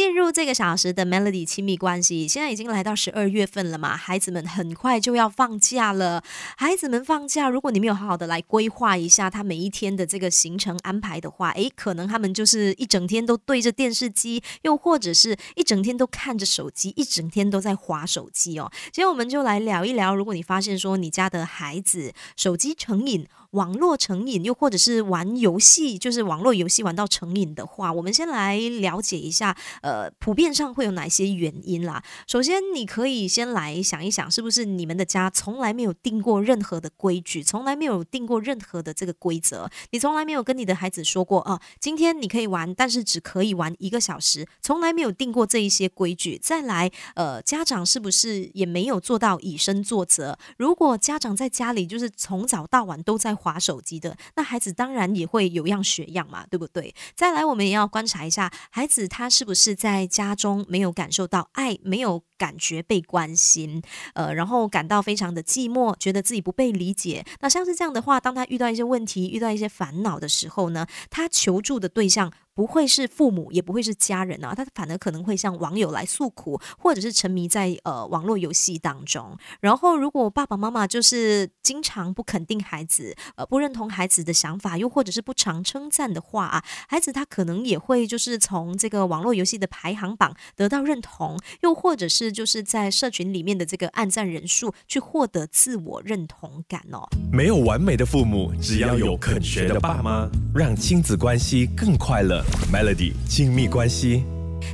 进入这个小时的 Melody 亲密关系，现在已经来到十二月份了嘛，孩子们很快就要放假了。孩子们放假，如果你没有好好的来规划一下他每一天的这个行程安排的话，诶，可能他们就是一整天都对着电视机，又或者是一整天都看着手机，一整天都在划手机哦。今天我们就来聊一聊，如果你发现说你家的孩子手机成瘾。网络成瘾，又或者是玩游戏，就是网络游戏玩到成瘾的话，我们先来了解一下，呃，普遍上会有哪些原因啦？首先，你可以先来想一想，是不是你们的家从来没有定过任何的规矩，从来没有定过任何的这个规则？你从来没有跟你的孩子说过，啊，今天你可以玩，但是只可以玩一个小时，从来没有定过这一些规矩。再来，呃，家长是不是也没有做到以身作则？如果家长在家里就是从早到晚都在。划手机的那孩子当然也会有样学样嘛，对不对？再来，我们也要观察一下孩子他是不是在家中没有感受到爱，没有感觉被关心，呃，然后感到非常的寂寞，觉得自己不被理解。那像是这样的话，当他遇到一些问题、遇到一些烦恼的时候呢，他求助的对象。不会是父母，也不会是家人啊，他反而可能会向网友来诉苦，或者是沉迷在呃网络游戏当中。然后，如果爸爸妈妈就是经常不肯定孩子，呃，不认同孩子的想法，又或者是不常称赞的话啊，孩子他可能也会就是从这个网络游戏的排行榜得到认同，又或者是就是在社群里面的这个暗赞人数去获得自我认同感哦。没有完美的父母，只要有肯学的爸妈，让亲子关系更快乐。Melody 亲密关系。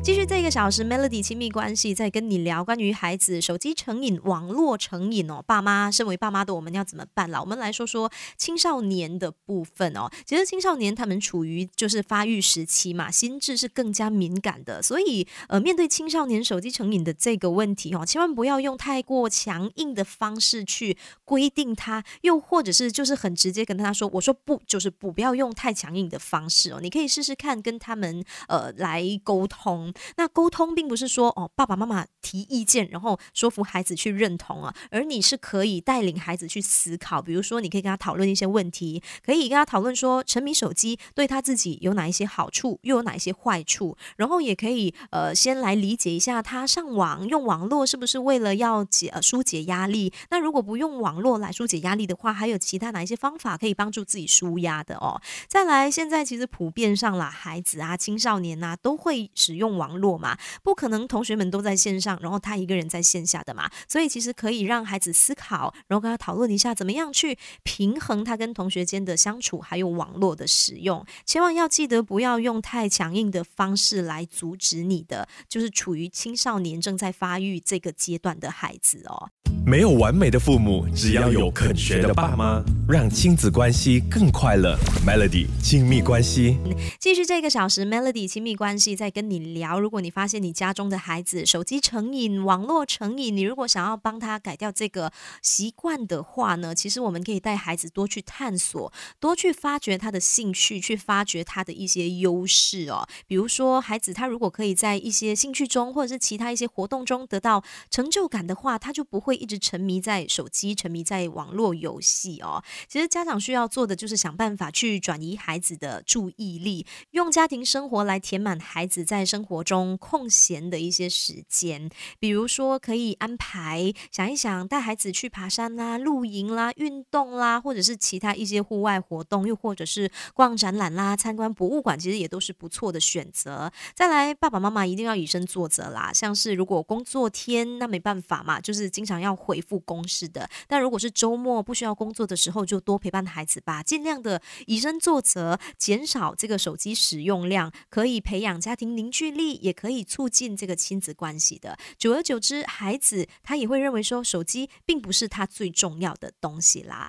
继续这个小时，Melody 亲密关系在跟你聊关于孩子手机成瘾、网络成瘾哦。爸妈，身为爸妈的我们要怎么办啦？我们来说说青少年的部分哦。其实青少年他们处于就是发育时期嘛，心智是更加敏感的，所以呃，面对青少年手机成瘾的这个问题哦，千万不要用太过强硬的方式去规定他，又或者是就是很直接跟他说，我说不就是不，不要用太强硬的方式哦。你可以试试看跟他们呃来沟通。那沟通并不是说哦，爸爸妈妈提意见，然后说服孩子去认同啊，而你是可以带领孩子去思考。比如说，你可以跟他讨论一些问题，可以跟他讨论说，沉迷手机对他自己有哪一些好处，又有哪一些坏处。然后也可以呃，先来理解一下他上网用网络是不是为了要解呃疏解压力。那如果不用网络来疏解压力的话，还有其他哪一些方法可以帮助自己舒压的哦？再来，现在其实普遍上啦，孩子啊、青少年呐，都会使用。用网络嘛，不可能同学们都在线上，然后他一个人在线下的嘛，所以其实可以让孩子思考，然后跟他讨论一下，怎么样去平衡他跟同学间的相处，还有网络的使用。千万要记得，不要用太强硬的方式来阻止你的，就是处于青少年正在发育这个阶段的孩子哦。没有完美的父母，只要有肯学的爸妈，让亲子关系更快乐。Melody 亲密关系，继续这个小时，Melody 亲密关系在跟你聊。如果你发现你家中的孩子手机成瘾、网络成瘾，你如果想要帮他改掉这个习惯的话呢，其实我们可以带孩子多去探索，多去发掘他的兴趣，去发掘他的一些优势哦。比如说，孩子他如果可以在一些兴趣中，或者是其他一些活动中得到成就感的话，他就不会一直。沉迷在手机，沉迷在网络游戏哦。其实家长需要做的就是想办法去转移孩子的注意力，用家庭生活来填满孩子在生活中空闲的一些时间。比如说，可以安排想一想，带孩子去爬山啦、露营啦、运动啦，或者是其他一些户外活动，又或者是逛展览啦、参观博物馆，其实也都是不错的选择。再来，爸爸妈妈一定要以身作则啦。像是如果工作天，那没办法嘛，就是经常要。要回复公式的，但如果是周末不需要工作的时候，就多陪伴孩子吧，尽量的以身作则，减少这个手机使用量，可以培养家庭凝聚力，也可以促进这个亲子关系的。久而久之，孩子他也会认为说，手机并不是他最重要的东西啦。